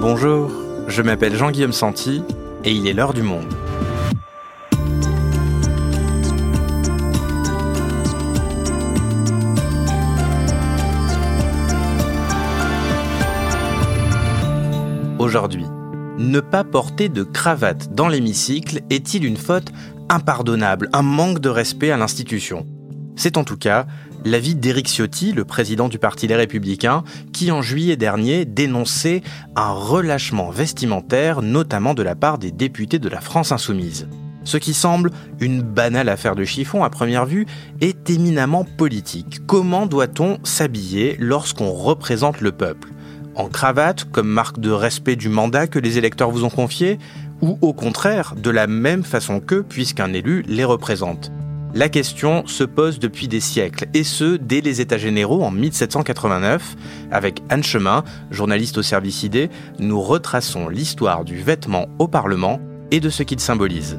Bonjour, je m'appelle Jean-Guillaume Santi et il est l'heure du monde. Aujourd'hui, ne pas porter de cravate dans l'hémicycle est-il une faute impardonnable, un manque de respect à l'institution? C'est en tout cas l'avis d'Éric Ciotti, le président du Parti Les Républicains, qui en juillet dernier dénonçait un relâchement vestimentaire, notamment de la part des députés de la France insoumise. Ce qui semble une banale affaire de chiffon à première vue est éminemment politique. Comment doit-on s'habiller lorsqu'on représente le peuple? En cravate, comme marque de respect du mandat que les électeurs vous ont confié? Ou au contraire, de la même façon qu'eux, puisqu'un élu les représente? La question se pose depuis des siècles, et ce, dès les États généraux en 1789. Avec Anne Chemin, journaliste au service ID, nous retraçons l'histoire du vêtement au Parlement et de ce qu'il symbolise.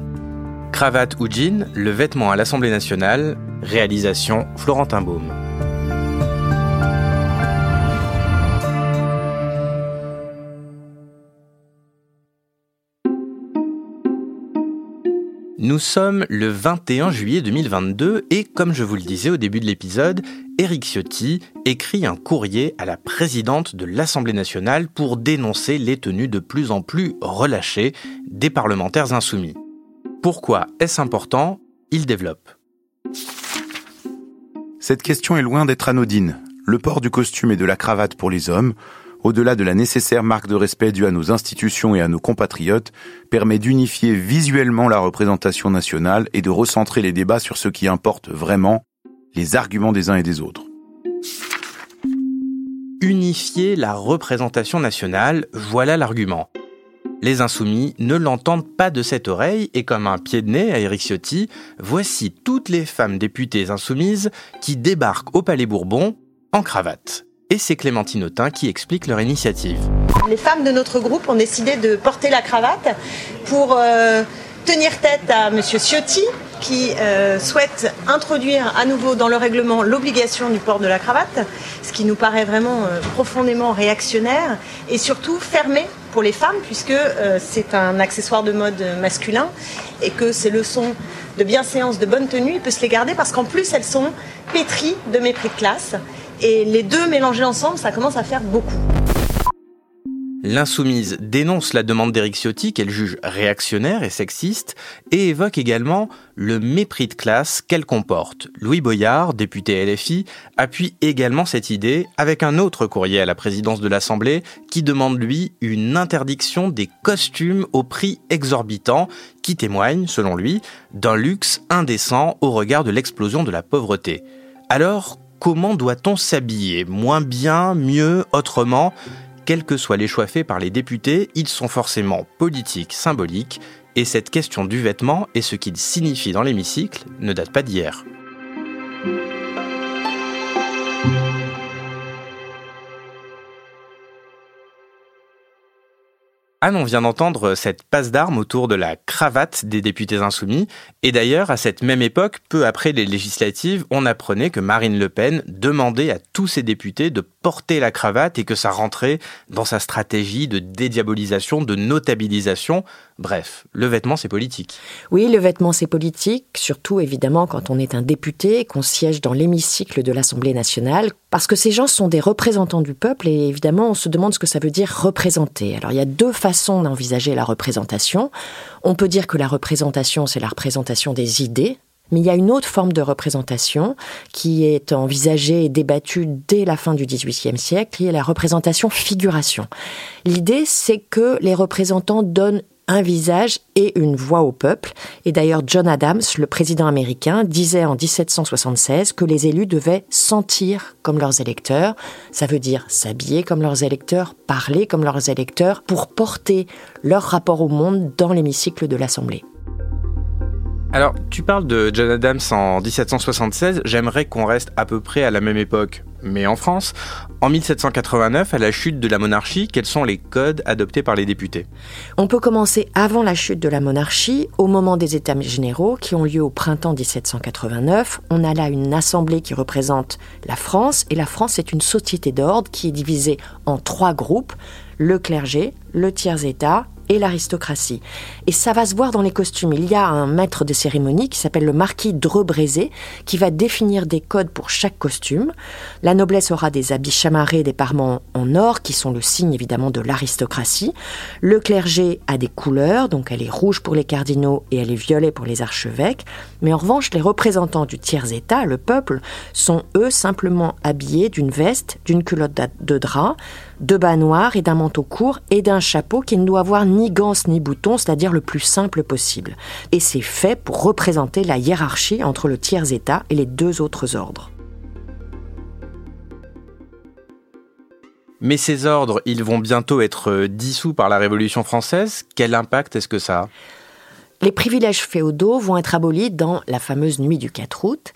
Cravate ou jean, le vêtement à l'Assemblée nationale, réalisation Florentin Baume. Nous sommes le 21 juillet 2022 et comme je vous le disais au début de l'épisode, Éric Ciotti écrit un courrier à la présidente de l'Assemblée nationale pour dénoncer les tenues de plus en plus relâchées des parlementaires insoumis. Pourquoi est-ce important? Il développe. Cette question est loin d'être anodine. Le port du costume et de la cravate pour les hommes, au-delà de la nécessaire marque de respect due à nos institutions et à nos compatriotes, permet d'unifier visuellement la représentation nationale et de recentrer les débats sur ce qui importe vraiment, les arguments des uns et des autres. Unifier la représentation nationale, voilà l'argument. Les insoumis ne l'entendent pas de cette oreille et comme un pied de nez à Éric Ciotti, voici toutes les femmes députées insoumises qui débarquent au Palais Bourbon en cravate et c'est Clémentine Autain qui explique leur initiative. Les femmes de notre groupe ont décidé de porter la cravate pour euh, tenir tête à M. Ciotti qui euh, souhaite introduire à nouveau dans le règlement l'obligation du port de la cravate, ce qui nous paraît vraiment euh, profondément réactionnaire et surtout fermé pour les femmes puisque c'est un accessoire de mode masculin et que ces leçons de bienséance, de bonne tenue, il peut se les garder parce qu'en plus elles sont pétries de mépris de classe et les deux mélangés ensemble, ça commence à faire beaucoup. L'insoumise dénonce la demande d'Éric Ciotti qu'elle juge réactionnaire et sexiste et évoque également le mépris de classe qu'elle comporte. Louis Boyard, député LFI, appuie également cette idée avec un autre courrier à la présidence de l'Assemblée qui demande lui une interdiction des costumes au prix exorbitant qui témoigne, selon lui, d'un luxe indécent au regard de l'explosion de la pauvreté. Alors, comment doit-on s'habiller? Moins bien, mieux, autrement? Quels que soient les choix faits par les députés, ils sont forcément politiques, symboliques, et cette question du vêtement et ce qu'il signifie dans l'hémicycle ne date pas d'hier. Anne, on vient d'entendre cette passe d'armes autour de la cravate des députés insoumis. Et d'ailleurs, à cette même époque, peu après les législatives, on apprenait que Marine Le Pen demandait à tous ses députés de porter la cravate et que ça rentrait dans sa stratégie de dédiabolisation, de notabilisation. Bref, le vêtement, c'est politique. Oui, le vêtement, c'est politique, surtout évidemment quand on est un député qu'on siège dans l'hémicycle de l'Assemblée nationale, parce que ces gens sont des représentants du peuple et évidemment, on se demande ce que ça veut dire représenter. Alors, il y a deux façons d'envisager la représentation. On peut dire que la représentation, c'est la représentation des idées, mais il y a une autre forme de représentation qui est envisagée et débattue dès la fin du XVIIIe siècle, qui est la représentation figuration. L'idée, c'est que les représentants donnent un visage et une voix au peuple. Et d'ailleurs, John Adams, le président américain, disait en 1776 que les élus devaient sentir comme leurs électeurs. Ça veut dire s'habiller comme leurs électeurs, parler comme leurs électeurs, pour porter leur rapport au monde dans l'hémicycle de l'Assemblée. Alors, tu parles de John Adams en 1776, j'aimerais qu'on reste à peu près à la même époque, mais en France. En 1789, à la chute de la monarchie, quels sont les codes adoptés par les députés? On peut commencer avant la chute de la monarchie, au moment des États généraux qui ont lieu au printemps 1789. On a là une assemblée qui représente la France, et la France est une société d'ordre qui est divisée en trois groupes le clergé, le tiers-état l'aristocratie. Et ça va se voir dans les costumes. Il y a un maître de cérémonie qui s'appelle le marquis Drebrezé qui va définir des codes pour chaque costume. La noblesse aura des habits chamarrés, des parements en or qui sont le signe évidemment de l'aristocratie. Le clergé a des couleurs, donc elle est rouge pour les cardinaux et elle est violet pour les archevêques. Mais en revanche, les représentants du tiers-état, le peuple, sont eux simplement habillés d'une veste, d'une culotte de drap, de bas noirs et d'un manteau court et d'un chapeau qui ne doit avoir ni ganse ni boutons, c'est-à-dire le plus simple possible. Et c'est fait pour représenter la hiérarchie entre le tiers-état et les deux autres ordres. Mais ces ordres, ils vont bientôt être dissous par la Révolution française. Quel impact est-ce que ça a? Les privilèges féodaux vont être abolis dans la fameuse nuit du 4 août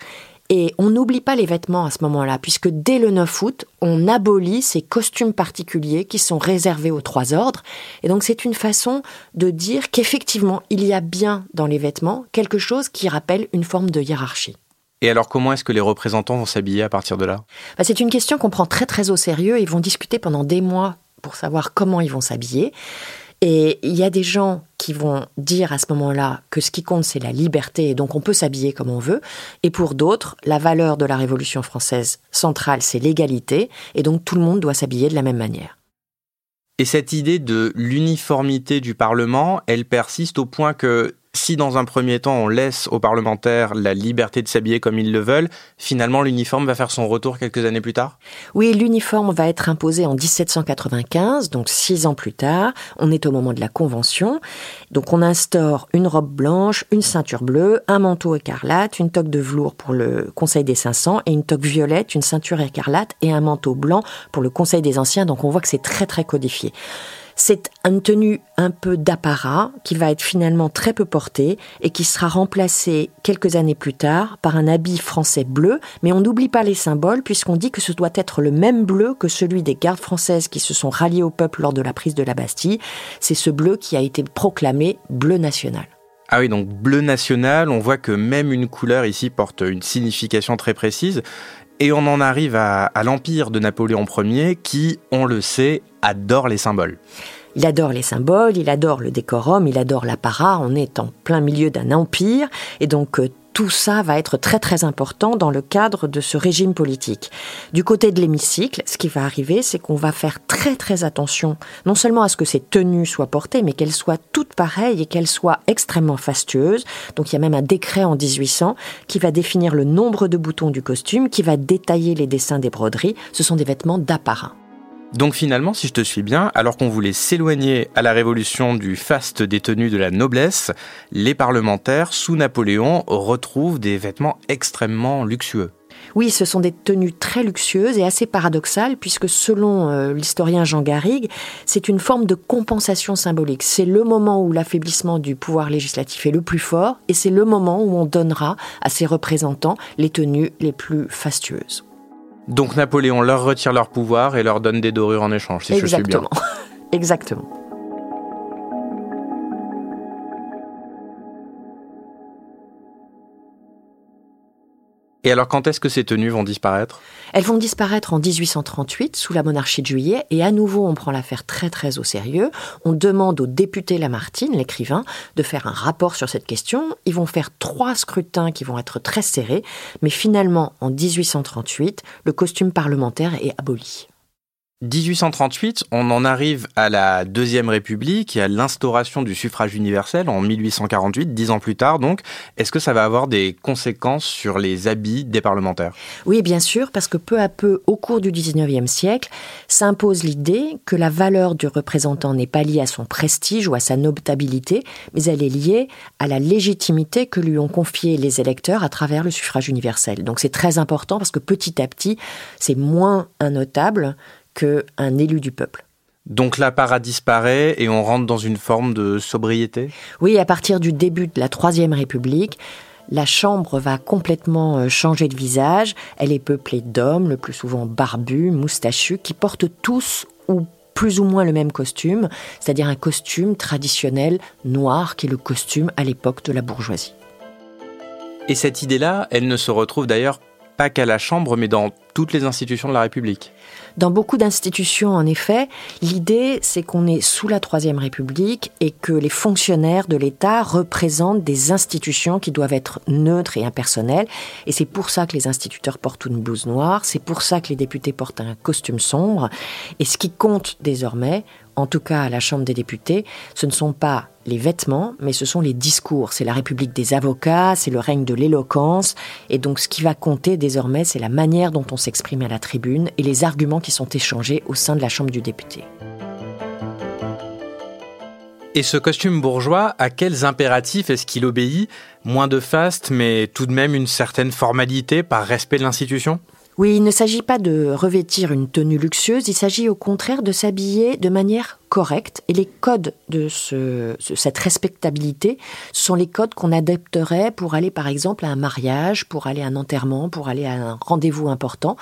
et on n'oublie pas les vêtements à ce moment-là, puisque dès le 9 août, on abolit ces costumes particuliers qui sont réservés aux trois ordres. Et donc c'est une façon de dire qu'effectivement, il y a bien dans les vêtements quelque chose qui rappelle une forme de hiérarchie. Et alors comment est-ce que les représentants vont s'habiller à partir de là? Bah, C'est une question qu'on prend très très au sérieux. Ils vont discuter pendant des mois pour savoir comment ils vont s'habiller. Et il y a des gens qui vont dire à ce moment-là que ce qui compte, c'est la liberté, et donc on peut s'habiller comme on veut. Et pour d'autres, la valeur de la Révolution française centrale, c'est l'égalité, et donc tout le monde doit s'habiller de la même manière. Et cette idée de l'uniformité du Parlement, elle persiste au point que si dans un premier temps on laisse aux parlementaires la liberté de s'habiller comme ils le veulent, finalement l'uniforme va faire son retour quelques années plus tard? Oui, l'uniforme va être imposé en 1795, donc six ans plus tard. On est au moment de la Convention. Donc on instaure une robe blanche, une ceinture bleue, un manteau écarlate, une toque de velours pour le Conseil des 500 et une toque violette, une ceinture écarlate et un manteau blanc pour le Conseil des Anciens. Donc on voit que c'est très très codifié. C'est une tenue un peu d'apparat qui va être finalement très peu portée et qui sera remplacée quelques années plus tard par un habit français bleu, mais on n'oublie pas les symboles puisqu'on dit que ce doit être le même bleu que celui des gardes françaises qui se sont ralliés au peuple lors de la prise de la Bastille. C'est ce bleu qui a été proclamé bleu national. Ah oui, donc bleu national, on voit que même une couleur ici porte une signification très précise. Et on en arrive à, l'empire de Napoléon Ier qui, on le sait, adore les symboles. Il adore les symboles, il adore le décorum, il adore l'apparat. On est en plein milieu d'un empire et donc euh, tout ça va être très très important dans le cadre de ce régime politique. Du côté de l'hémicycle, ce qui va arriver, c'est qu'on va faire très très attention, non seulement à ce que ces tenues soient portées, mais qu'elles soient toutes pareilles et qu'elles soient extrêmement fastueuses. Donc il y a même un décret en 1800 qui va définir le nombre de boutons du costume, qui va détailler les dessins des broderies. Ce sont des vêtements d'apparat. Donc finalement, si je te suis bien, alors qu'on voulait s'éloigner à la révolution du faste des tenues de la noblesse, les parlementaires, sous Napoléon, retrouvent des vêtements extrêmement luxueux. Oui, ce sont des tenues très luxueuses et assez paradoxales, puisque selon euh, l'historien Jean Garrigue, c'est une forme de compensation symbolique. C'est le moment où l'affaiblissement du pouvoir législatif est le plus fort, et c'est le moment où on donnera à ses représentants les tenues les plus fastueuses. Donc Napoléon leur retire leur pouvoir et leur donne des dorures en échange, si je suis bien. Exactement. Et alors quand est-ce que ces tenues vont disparaître? Elles vont disparaître en 1838 sous la monarchie de Juillet et à nouveau on prend l'affaire très très au sérieux. On demande au député Lamartine, l'écrivain, de faire un rapport sur cette question. Ils vont faire trois scrutins qui vont être très serrés, mais finalement en 1838, le costume parlementaire est aboli. 1838, on en arrive à la Deuxième République et à l'instauration du suffrage universel en 1848, dix ans plus tard donc. Est-ce que ça va avoir des conséquences sur les habits des parlementaires? Oui, bien sûr, parce que peu à peu, au cours du 19e siècle, s'impose l'idée que la valeur du représentant n'est pas liée à son prestige ou à sa notabilité, mais elle est liée à la légitimité que lui ont confiée les électeurs à travers le suffrage universel. Donc c'est très important parce que petit à petit, c'est moins un notable qu'un élu du peuple. Donc l'apparat disparaît et on rentre dans une forme de sobriété? Oui, à partir du début de la Troisième République, la Chambre va complètement euh, changer de visage. Elle est peuplée d'hommes, le plus souvent barbus, moustachus, qui portent tous ou plus ou moins le même costume, c'est-à-dire un costume traditionnel noir qui est le costume à l'époque de la bourgeoisie. Et cette idée-là, elle ne se retrouve d'ailleurs pas qu'à la Chambre, mais dans toutes les institutions de la République. Dans beaucoup d'institutions, en effet, l'idée, c'est qu'on est sous la Troisième République et que les fonctionnaires de l'État représentent des institutions qui doivent être neutres et impersonnelles. Et c'est pour ça que les instituteurs portent une blouse noire, c'est pour ça que les députés portent un costume sombre. Et ce qui compte désormais, en tout cas à la Chambre des députés, ce ne sont pas les vêtements, mais ce sont les discours. C'est la République des avocats, c'est le règne de l'éloquence. Et donc ce qui va compter désormais, c'est la manière dont on s'exprime à la tribune et les arguments qui sont échangés au sein de la Chambre du député. Et ce costume bourgeois, à quels impératifs est-ce qu'il obéit? Moins de faste, mais tout de même une certaine formalité par respect de l'institution? Oui, il ne s'agit pas de revêtir une tenue luxueuse, il s'agit au contraire de s'habiller de manière correcte. Et les codes de cette respectabilité, sont les codes qu'on adopterait pour aller par exemple à un mariage, pour aller à un enterrement, pour aller à un rendez-vous important.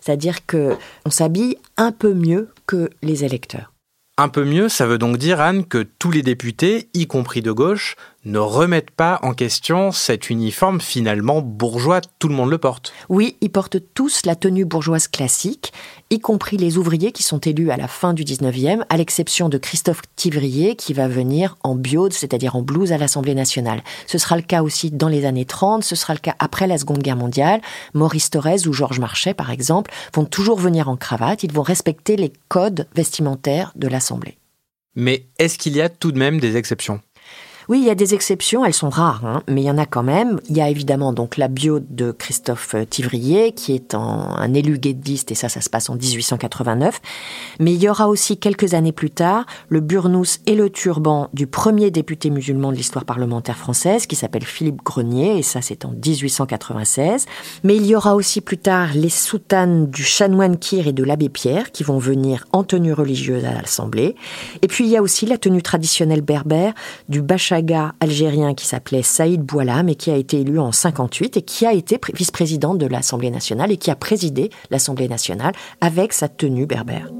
C'est-à-dire que on s'habille un peu mieux que les électeurs. Un peu mieux, ça veut donc dire, Anne, que tous les députés, y compris de gauche, ne remettent pas en question cet uniforme finalement bourgeois, tout le monde le porte. Oui, ils portent tous la tenue bourgeoise classique, y compris les ouvriers qui sont élus à la fin du 19e, à l'exception de Christophe Tivrier qui va venir en biode, c'est-à-dire en blouse à l'Assemblée nationale. Ce sera le cas aussi dans les années 30, ce sera le cas après la Seconde Guerre mondiale. Maurice Thorez ou Georges Marchais, par exemple, vont toujours venir en cravate, ils vont respecter les codes vestimentaires de l'Assemblée. Mais est-ce qu'il y a tout de même des exceptions? Oui, il y a des exceptions, elles sont rares, hein, mais il y en a quand même. Il y a évidemment donc la bio de Christophe Tivrier, qui est un élu guédiste, et ça, ça se passe en 1889. Mais il y aura aussi quelques années plus tard le burnous et le turban du premier député musulman de l'histoire parlementaire française, qui s'appelle Philippe Grenier, et ça, c'est en 1896. Mais il y aura aussi plus tard les soutanes du chanoine Kir et de l'abbé Pierre, qui vont venir en tenue religieuse à l'Assemblée. Et puis il y a aussi la tenue traditionnelle berbère du Bacha algérien qui s'appelait Saïd Boualam et qui a été élu en 58 et qui a été vice-président de l'Assemblée nationale et qui a présidé l'Assemblée nationale avec sa tenue berbère.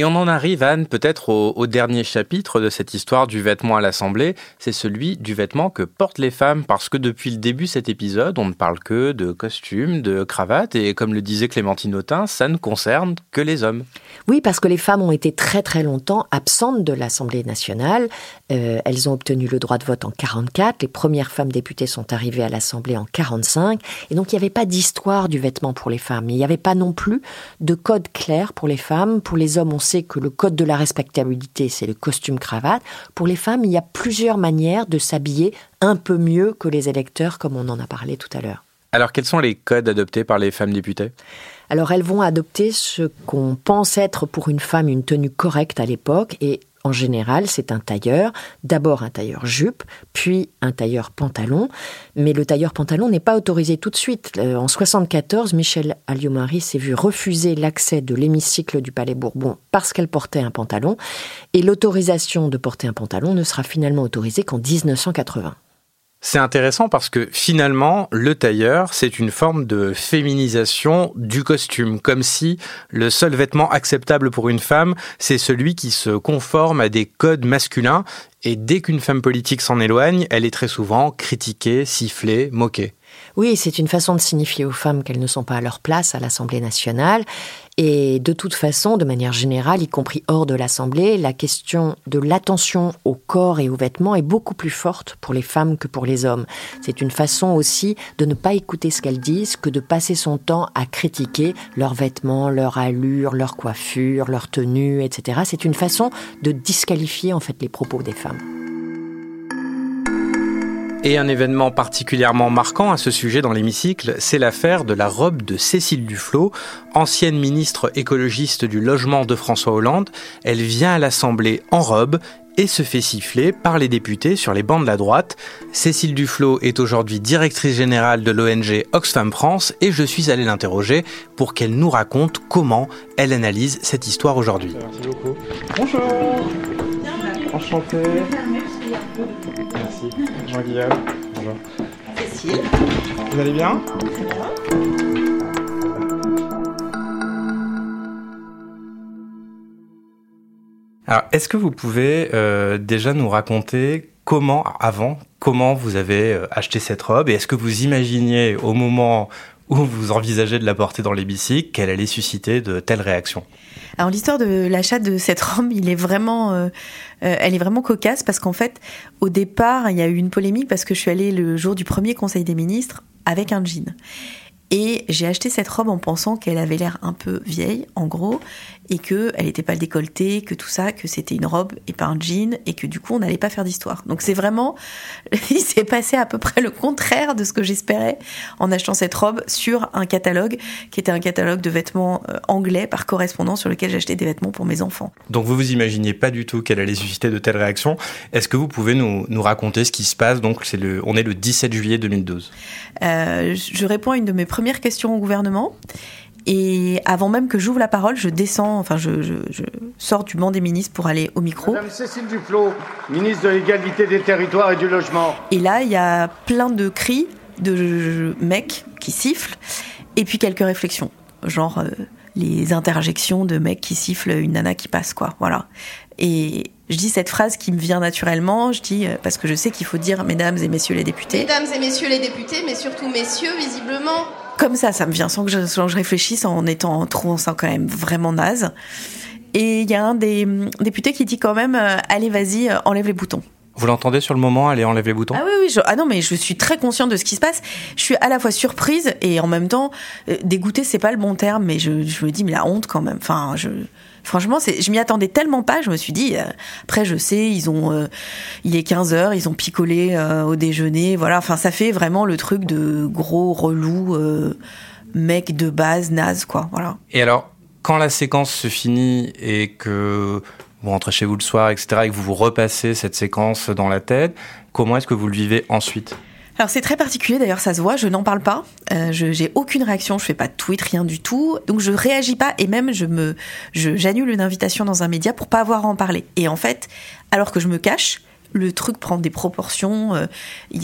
Et on en arrive, Anne, peut-être au, dernier chapitre de cette histoire du vêtement à l'Assemblée, c'est celui du vêtement que portent les femmes, parce que depuis le début de cet épisode, on ne parle que de costumes, de cravates, et comme le disait Clémentine Autain, ça ne concerne que les hommes. Oui, parce que les femmes ont été très très longtemps absentes de l'Assemblée nationale. Euh, elles ont obtenu le droit de vote en 44, les premières femmes députées sont arrivées à l'Assemblée en 45, et donc il n'y avait pas d'histoire du vêtement pour les femmes. Il n'y avait pas non plus de code clair pour les femmes. Pour les hommes, on que le code de la respectabilité, c'est le costume cravate. Pour les femmes, il y a plusieurs manières de s'habiller un peu mieux que les électeurs, comme on en a parlé tout à l'heure. Alors, quels sont les codes adoptés par les femmes députées? Alors elles vont adopter ce qu'on pense être pour une femme une tenue correcte à l'époque et en général, c'est un tailleur, d'abord un tailleur jupe, puis un tailleur pantalon, mais le tailleur pantalon n'est pas autorisé tout de suite. Euh, en 74, Michel Alliot-Marie s'est vu refuser l'accès de l'hémicycle du Palais Bourbon parce qu'elle portait un pantalon, et l'autorisation de porter un pantalon ne sera finalement autorisée qu'en 1980. C'est intéressant parce que finalement, le tailleur, c'est une forme de féminisation du costume, comme si le seul vêtement acceptable pour une femme, c'est celui qui se conforme à des codes masculins, et dès qu'une femme politique s'en éloigne, elle est très souvent critiquée, sifflée, moquée. Oui, c'est une façon de signifier aux femmes qu'elles ne sont pas à leur place à l'Assemblée nationale. Et de toute façon, de manière générale, y compris hors de l'Assemblée, la question de l'attention au corps et aux vêtements est beaucoup plus forte pour les femmes que pour les hommes. C'est une façon aussi de ne pas écouter ce qu'elles disent que de passer son temps à critiquer leurs vêtements, leur allure, leur coiffure, leur tenue, etc. C'est une façon de disqualifier en fait les propos des femmes. Et un événement particulièrement marquant à ce sujet dans l'hémicycle, c'est l'affaire de la robe de Cécile Duflot, ancienne ministre écologiste du logement de François Hollande. Elle vient à l'Assemblée en robe et se fait siffler par les députés sur les bancs de la droite. Cécile Duflot est aujourd'hui directrice générale de l'ONG Oxfam France et je suis allé l'interroger pour qu'elle nous raconte comment elle analyse cette histoire aujourd'hui. Bonjour. Enchanté. Merci. Jean-Guillaume. Bonjour. Cécile. Vous allez bien? Alors, est-ce que vous pouvez euh, déjà nous raconter comment, avant, comment vous avez euh, acheté cette robe et est-ce que vous imaginiez au moment où vous envisagez de la porter dans l'hémicycle qu'elle allait susciter de telles réactions? Alors l'histoire de l'achat de cette robe, il est vraiment, euh, euh, elle est vraiment cocasse parce qu'en fait, au départ, il y a eu une polémique parce que je suis allée le jour du premier Conseil des ministres avec un jean. Et j'ai acheté cette robe en pensant qu'elle avait l'air un peu vieille, en gros, et que elle n'était pas le décolleté, que tout ça, que c'était une robe et pas un jean, et que du coup on n'allait pas faire d'histoire. Donc c'est vraiment, il s'est passé à peu près le contraire de ce que j'espérais en achetant cette robe sur un catalogue qui était un catalogue de vêtements euh, anglais par correspondance sur lequel j'achetais des vêtements pour mes enfants. Donc vous vous imaginiez pas du tout qu'elle allait susciter de telles réactions. Est-ce que vous pouvez nous, nous raconter ce qui se passe? Donc c'est le, on est le 17 juillet 2012. Euh, je réponds à une de mes première question au gouvernement. Et avant même que j'ouvre la parole, je descends, enfin, je, je, sors du banc des ministres pour aller au micro. Madame Cécile Duflot, ministre de l'égalité des territoires et du logement. Et là, il y a plein de cris de mecs qui sifflent, et puis quelques réflexions, genre euh, les interjections de mecs qui sifflent une nana qui passe, quoi. Voilà. Et je dis cette phrase qui me vient naturellement, je dis, euh, parce que je sais qu'il faut dire mesdames et messieurs les députés. Mesdames et messieurs les députés, mais surtout messieurs, visiblement. Comme ça, ça me vient sans que je, sans que je réfléchisse, en étant trop, ça quand même vraiment naze. Et il y a un des hum, députés qui dit quand même, euh, allez vas-y, euh, enlève les boutons. Vous l'entendez sur le moment, allez enlève les boutons? Ah oui, oui, ah non, mais je suis très consciente de ce qui se passe. Je suis à la fois surprise et en même temps, dégoûtée, c'est pas le bon terme, mais je, je me dis, mais la honte quand même. Enfin, je, Franchement, je m'y attendais tellement pas. Je me suis dit, euh, après, je sais, ils ont, euh, il est 15 heures, ils ont picolé euh, au déjeuner. Voilà. Enfin, ça fait vraiment le truc de gros relou, mec de base, naze, quoi. Voilà. Et alors, quand la séquence se finit et que vous rentrez chez vous le soir, etc., et que vous vous repassez cette séquence dans la tête, comment est-ce que vous le vivez ensuite? Alors c'est très particulier d'ailleurs, ça se voit, je n'en parle pas, euh, je j'ai aucune réaction, je fais pas de tweet, rien du tout, donc je réagis pas et même j'annule une invitation dans un média pour pas avoir à en parler. Et en fait, alors que je me cache, le truc prend des proportions. Euh,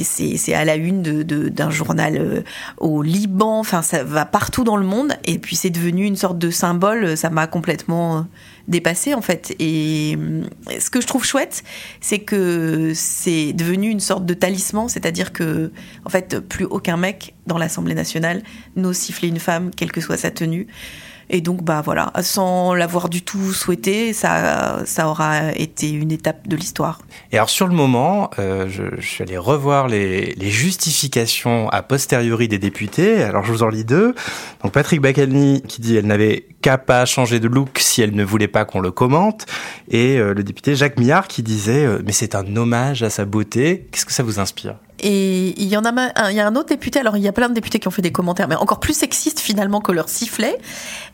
c'est à la une d'un journal euh, au Liban. Ça va partout dans le monde. Et puis c'est devenu une sorte de symbole. Ça m'a complètement dépassé en fait. Et euh, ce que je trouve chouette, c'est que c'est devenu une sorte de talisman. C'est-à-dire que en fait, plus aucun mec dans l'Assemblée nationale n'ose siffler une femme, quelle que soit sa tenue. Et donc, bah voilà, sans l'avoir du tout souhaité, ça, ça aura été une étape de l'histoire. Et alors, sur le moment, euh, je, suis allé revoir les, justifications a posteriori des députés. Alors, je vous en lis deux. Donc, Patrick Bacalny qui dit elle n'avait qu'à pas changer de look si elle ne voulait pas qu'on le commente. Et euh, le député Jacques Millard qui disait euh, mais c'est un hommage à sa beauté. Qu'est-ce que ça vous inspire? Et il y en a, un, il y a un autre député, alors il y a plein de députés qui ont fait des commentaires, mais encore plus sexistes finalement que leur sifflet,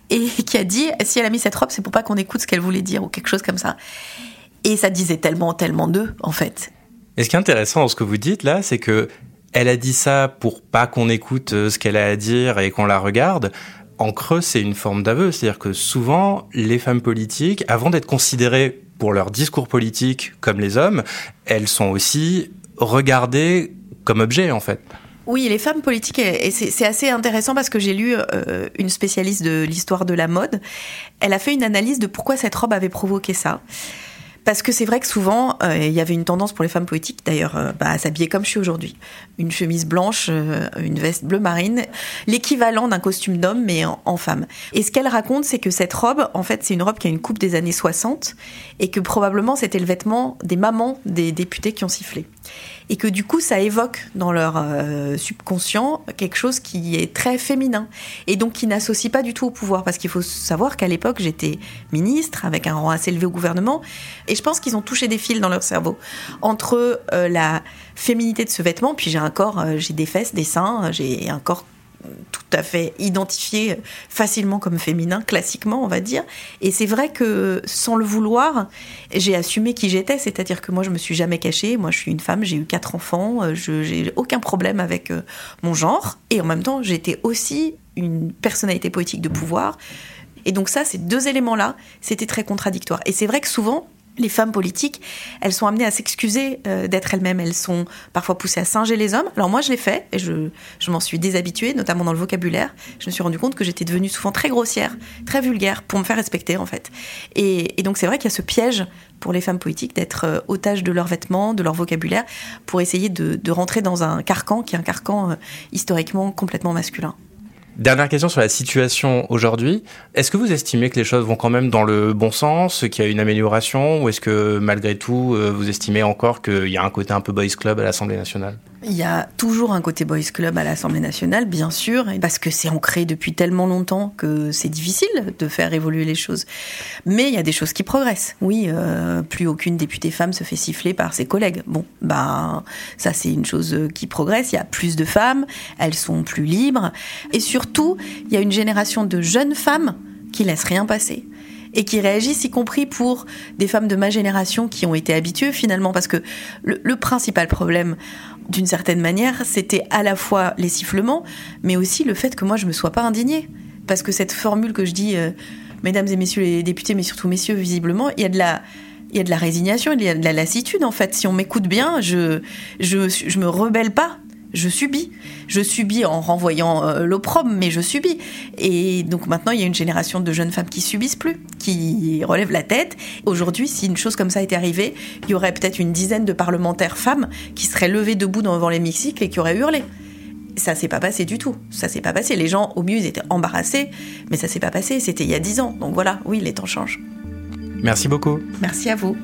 et qui a dit si elle a mis cette robe, c'est pour pas qu'on écoute ce qu'elle voulait dire ou quelque chose comme ça. Et ça disait tellement, tellement d'eux en fait. Et ce qui est intéressant dans ce que vous dites là, c'est que elle a dit ça pour pas qu'on écoute euh, ce qu'elle a à dire et qu'on la regarde. En creux, c'est une forme d'aveu, c'est-à-dire que souvent les femmes politiques, avant d'être considérées pour leur discours politique comme les hommes, elles sont aussi regardées comme objets en fait. Oui, les femmes politiques, et c'est assez intéressant parce que j'ai lu euh, une spécialiste de l'histoire de la mode. Elle a fait une analyse de pourquoi cette robe avait provoqué ça. Parce que c'est vrai que souvent, euh, il y avait une tendance pour les femmes politiques, d'ailleurs, euh, bah, à s'habiller comme je suis aujourd'hui. Une chemise blanche, euh, une veste bleu marine, l'équivalent d'un costume d'homme, mais en, femme. Et ce qu'elle raconte, c'est que cette robe, en fait, c'est une robe qui a une coupe des années 60, et que probablement c'était le vêtement des mamans des députés qui ont sifflé et que du coup ça évoque dans leur euh, subconscient quelque chose qui est très féminin et donc qui n'associe pas du tout au pouvoir. Parce qu'il faut savoir qu'à l'époque j'étais ministre avec un rang assez élevé au gouvernement et je pense qu'ils ont touché des fils dans leur cerveau. Entre euh, la féminité de ce vêtement puis j'ai un corps euh, j'ai des fesses des seins j'ai un corps tout à fait identifié facilement comme féminin, classiquement, on va dire. Et c'est vrai que sans le vouloir, j'ai assumé qui j'étais, c'est-à-dire que moi, je me suis jamais cachée. Moi, je suis une femme, j'ai eu quatre enfants, je j'ai aucun problème avec euh, mon genre. Et en même temps, j'étais aussi une personnalité politique de pouvoir. Et donc ça, ces deux éléments-là, c'était très contradictoire. Et c'est vrai que souvent, les femmes politiques, elles sont amenées à s'excuser euh, d'être elles-mêmes. Elles sont parfois poussées à singer les hommes. Alors moi, je l'ai fait et je, je m'en suis déshabituée, notamment dans le vocabulaire. Je me suis rendu compte que j'étais devenue souvent très grossière, très vulgaire, pour me faire respecter en fait. Et, donc c'est vrai qu'il y a ce piège pour les femmes politiques d'être euh, otages de leurs vêtements, de leur vocabulaire, pour essayer de, de, rentrer dans un carcan qui est un carcan euh, historiquement complètement masculin. Dernière question sur la situation aujourd'hui. Est-ce que vous estimez que les choses vont quand même dans le bon sens, qu'il y a une amélioration, ou est-ce que malgré tout, euh, vous estimez encore qu'il y a un côté un peu boys club à l'Assemblée nationale? Il y a toujours un côté boys club à l'Assemblée nationale, bien sûr, parce que c'est ancré depuis tellement longtemps que c'est difficile de faire évoluer les choses. Mais il y a des choses qui progressent. Oui, euh, plus aucune députée femme se fait siffler par ses collègues. Bon, ben ça c'est une chose qui progresse. Il y a plus de femmes, elles sont plus libres, et surtout il y a une génération de jeunes femmes qui laissent rien passer et qui réagissent, y compris pour des femmes de ma génération qui ont été habituées finalement, parce que le, le principal problème d'une certaine manière, c'était à la fois les sifflements, mais aussi le fait que moi je me sois pas indignée. Parce que cette formule que je dis, euh, mesdames et messieurs les députés, mais surtout messieurs, visiblement, il y a de la, il y a de la résignation, il y a de la lassitude en fait. Si on m'écoute bien, je, je, je me rebelle pas je subis. Je subis en renvoyant euh, l'opprobre, mais je subis. Et donc maintenant, il y a une génération de jeunes femmes qui subissent plus, qui relèvent la tête. Aujourd'hui, si une chose comme ça était arrivée, il y aurait peut-être une dizaine de parlementaires femmes qui seraient levées debout devant l'hémicycle et qui auraient hurlé. Ça s'est pas passé du tout. Ça s'est pas passé. Les gens, au mieux, ils étaient embarrassés, mais ça s'est pas passé. C'était il y a dix ans. Donc voilà, oui, les temps changent. Merci beaucoup. Merci à vous.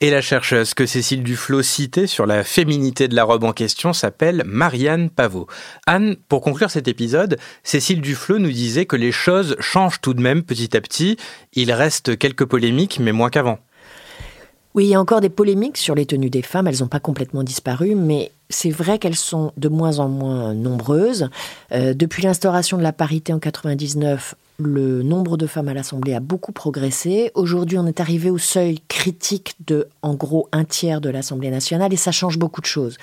Et la chercheuse que Cécile Duflot citait sur la féminité de la robe en question s'appelle Marianne Pavot. Anne, pour conclure cet épisode, Cécile Duflot nous disait que les choses changent tout de même petit à petit. Il reste quelques polémiques, mais moins qu'avant. Oui, il y a encore des polémiques sur les tenues des femmes, elles n'ont pas complètement disparu, mais c'est vrai qu'elles sont de moins en moins nombreuses. Euh, depuis l'instauration de la parité en 99, le nombre de femmes à l'Assemblée a beaucoup progressé. Aujourd'hui, on est arrivé au seuil critique de, en gros, un tiers de l'Assemblée nationale et ça change beaucoup de choses.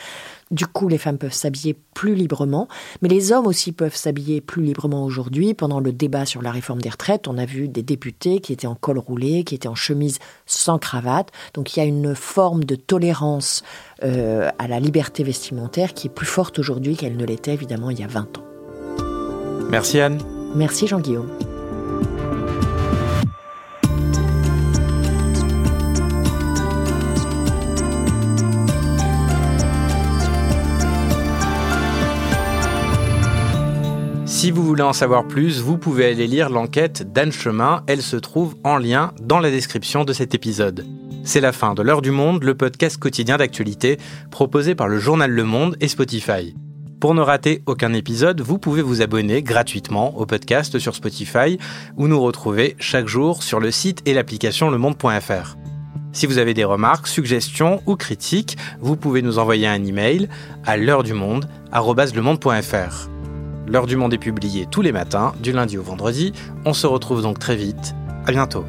Du coup, les femmes peuvent s'habiller plus librement, mais les hommes aussi peuvent s'habiller plus librement aujourd'hui. Pendant le débat sur la réforme des retraites, on a vu des députés qui étaient en col roulé, qui étaient en chemise sans cravate. Donc il y a une forme de tolérance euh, à la liberté vestimentaire qui est plus forte aujourd'hui qu'elle ne l'était évidemment il y a 20 ans. Merci Anne. Merci Jean-Guillaume. Si vous voulez en savoir plus, vous pouvez aller lire l'enquête d'Anne Chemin. Elle se trouve en lien dans la description de cet épisode. C'est la fin de L'heure du monde, le podcast quotidien d'actualité proposé par le journal Le Monde et Spotify. Pour ne rater aucun épisode, vous pouvez vous abonner gratuitement au podcast sur Spotify ou nous retrouver chaque jour sur le site et l'application lemonde.fr. Si vous avez des remarques, suggestions ou critiques, vous pouvez nous envoyer un email à l'heure du monde @lemonde.fr. L'heure du monde est publiée tous les matins, du lundi au vendredi. On se retrouve donc très vite. À bientôt.